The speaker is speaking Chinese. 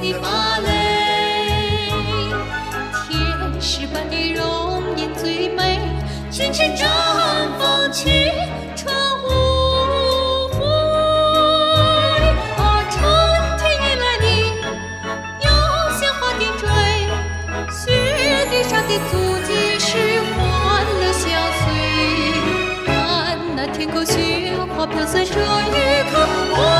的芭蕾，天使般的容颜最美，深深绽放青春无悔。啊，春天已来临，又鲜花点缀，雪地上的足迹是欢乐相随。看那天空，雪花飘散，这一刻，我。